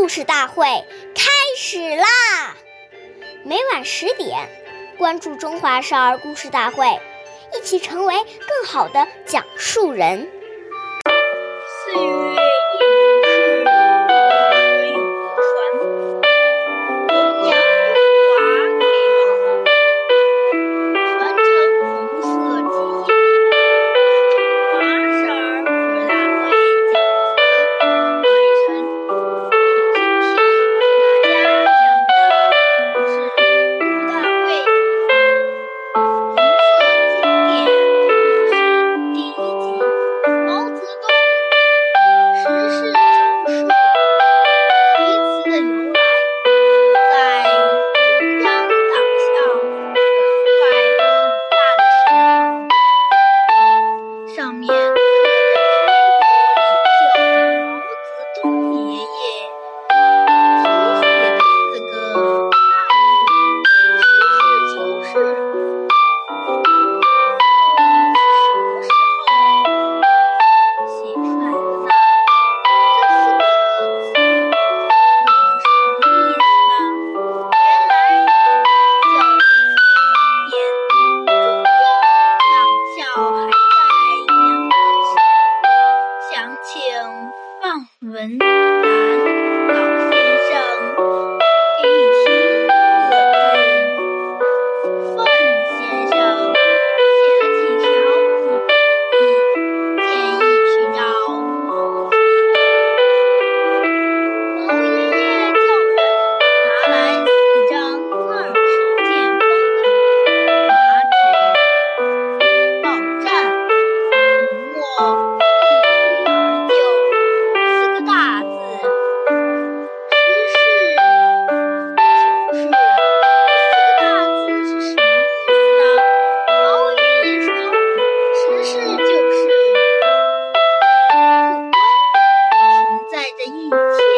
故事大会开始啦！每晚十点关注中华少儿故事大会一起成为更好的讲述人。and. beat.